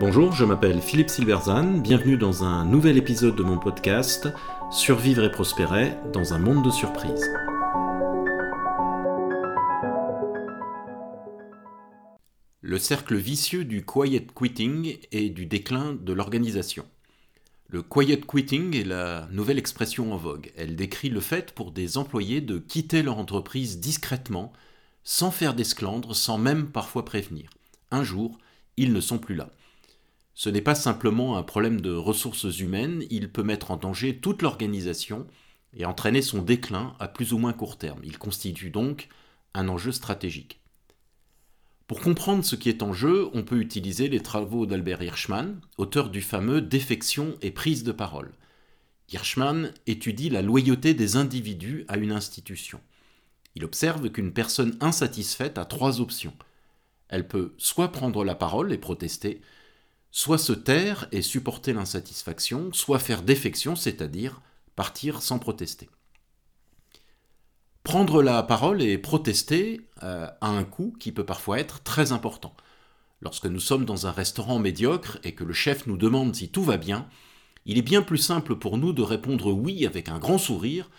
Bonjour, je m'appelle Philippe Silverzan, bienvenue dans un nouvel épisode de mon podcast Survivre et prospérer dans un monde de surprises. Le cercle vicieux du quiet quitting et du déclin de l'organisation. Le quiet quitting est la nouvelle expression en vogue. Elle décrit le fait pour des employés de quitter leur entreprise discrètement, sans faire d'esclandre, sans même parfois prévenir. Un jour, ils ne sont plus là. Ce n'est pas simplement un problème de ressources humaines, il peut mettre en danger toute l'organisation et entraîner son déclin à plus ou moins court terme. Il constitue donc un enjeu stratégique. Pour comprendre ce qui est en jeu, on peut utiliser les travaux d'Albert Hirschman, auteur du fameux Défection et prise de parole. Hirschman étudie la loyauté des individus à une institution. Il observe qu'une personne insatisfaite a trois options. Elle peut soit prendre la parole et protester, soit se taire et supporter l'insatisfaction, soit faire défection, c'est-à-dire partir sans protester. Prendre la parole et protester euh, a un coût qui peut parfois être très important. Lorsque nous sommes dans un restaurant médiocre et que le chef nous demande si tout va bien, il est bien plus simple pour nous de répondre oui avec un grand sourire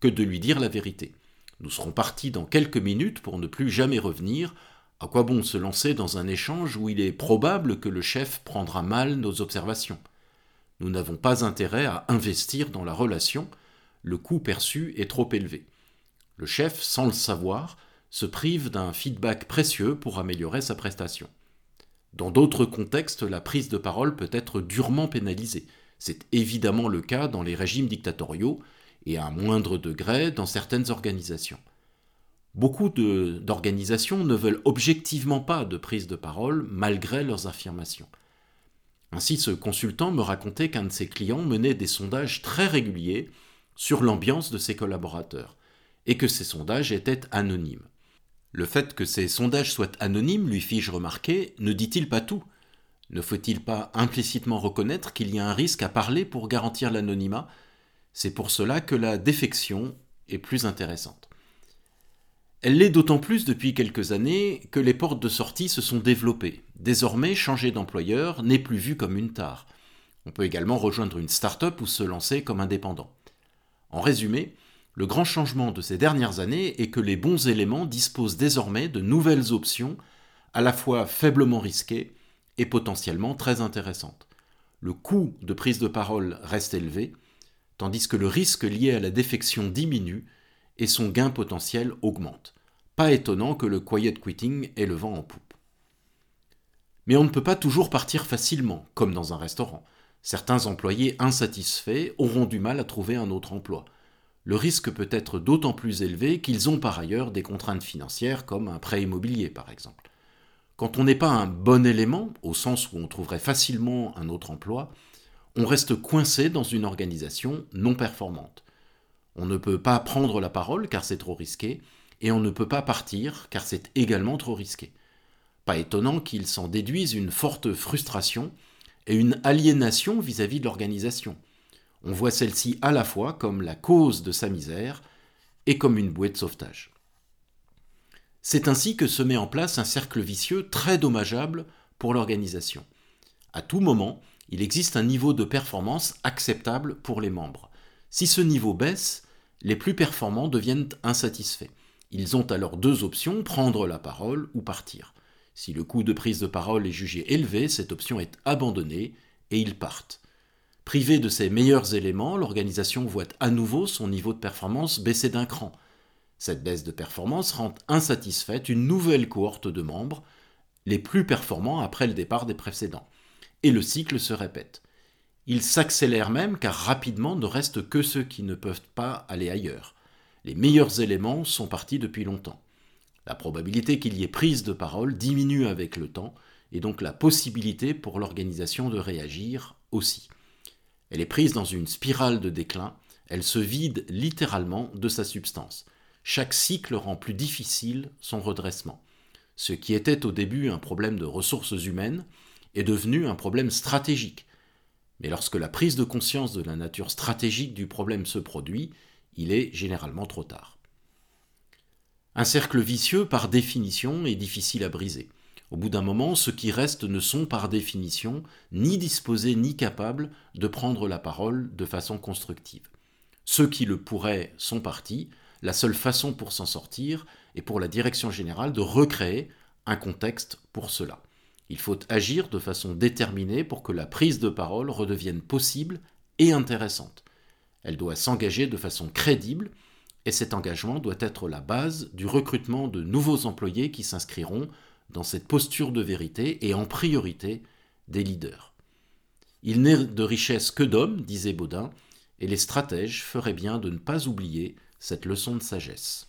que de lui dire la vérité. Nous serons partis dans quelques minutes pour ne plus jamais revenir, à quoi bon se lancer dans un échange où il est probable que le chef prendra mal nos observations? Nous n'avons pas intérêt à investir dans la relation, le coût perçu est trop élevé. Le chef, sans le savoir, se prive d'un feedback précieux pour améliorer sa prestation. Dans d'autres contextes, la prise de parole peut être durement pénalisée. C'est évidemment le cas dans les régimes dictatoriaux et à un moindre degré dans certaines organisations. Beaucoup d'organisations ne veulent objectivement pas de prise de parole malgré leurs affirmations. Ainsi, ce consultant me racontait qu'un de ses clients menait des sondages très réguliers sur l'ambiance de ses collaborateurs, et que ces sondages étaient anonymes. Le fait que ces sondages soient anonymes, lui fis-je remarquer, ne dit-il pas tout? Ne faut-il pas implicitement reconnaître qu'il y a un risque à parler pour garantir l'anonymat? C'est pour cela que la défection est plus intéressante. Elle l'est d'autant plus depuis quelques années que les portes de sortie se sont développées. Désormais, changer d'employeur n'est plus vu comme une tare. On peut également rejoindre une start-up ou se lancer comme indépendant. En résumé, le grand changement de ces dernières années est que les bons éléments disposent désormais de nouvelles options, à la fois faiblement risquées et potentiellement très intéressantes. Le coût de prise de parole reste élevé, tandis que le risque lié à la défection diminue et son gain potentiel augmente. Pas étonnant que le quiet quitting ait le vent en poupe. Mais on ne peut pas toujours partir facilement, comme dans un restaurant. Certains employés insatisfaits auront du mal à trouver un autre emploi. Le risque peut être d'autant plus élevé qu'ils ont par ailleurs des contraintes financières comme un prêt immobilier par exemple. Quand on n'est pas un bon élément, au sens où on trouverait facilement un autre emploi, on reste coincé dans une organisation non performante. On ne peut pas prendre la parole car c'est trop risqué, et on ne peut pas partir car c'est également trop risqué. Pas étonnant qu'il s'en déduise une forte frustration et une aliénation vis-à-vis de l'organisation. On voit celle-ci à la fois comme la cause de sa misère et comme une bouée de sauvetage. C'est ainsi que se met en place un cercle vicieux très dommageable pour l'organisation. À tout moment, il existe un niveau de performance acceptable pour les membres. Si ce niveau baisse, les plus performants deviennent insatisfaits. Ils ont alors deux options, prendre la parole ou partir. Si le coût de prise de parole est jugé élevé, cette option est abandonnée et ils partent. Privé de ses meilleurs éléments, l'organisation voit à nouveau son niveau de performance baisser d'un cran. Cette baisse de performance rend insatisfaite une nouvelle cohorte de membres, les plus performants après le départ des précédents. Et le cycle se répète. Il s'accélère même car rapidement ne restent que ceux qui ne peuvent pas aller ailleurs. Les meilleurs éléments sont partis depuis longtemps. La probabilité qu'il y ait prise de parole diminue avec le temps, et donc la possibilité pour l'organisation de réagir aussi. Elle est prise dans une spirale de déclin, elle se vide littéralement de sa substance. Chaque cycle rend plus difficile son redressement. Ce qui était au début un problème de ressources humaines est devenu un problème stratégique mais lorsque la prise de conscience de la nature stratégique du problème se produit, il est généralement trop tard. Un cercle vicieux, par définition, est difficile à briser. Au bout d'un moment, ceux qui restent ne sont par définition ni disposés ni capables de prendre la parole de façon constructive. Ceux qui le pourraient sont partis, la seule façon pour s'en sortir est pour la direction générale de recréer un contexte pour cela. Il faut agir de façon déterminée pour que la prise de parole redevienne possible et intéressante. Elle doit s'engager de façon crédible et cet engagement doit être la base du recrutement de nouveaux employés qui s'inscriront dans cette posture de vérité et en priorité des leaders. Il n'est de richesse que d'hommes, disait Baudin, et les stratèges feraient bien de ne pas oublier cette leçon de sagesse.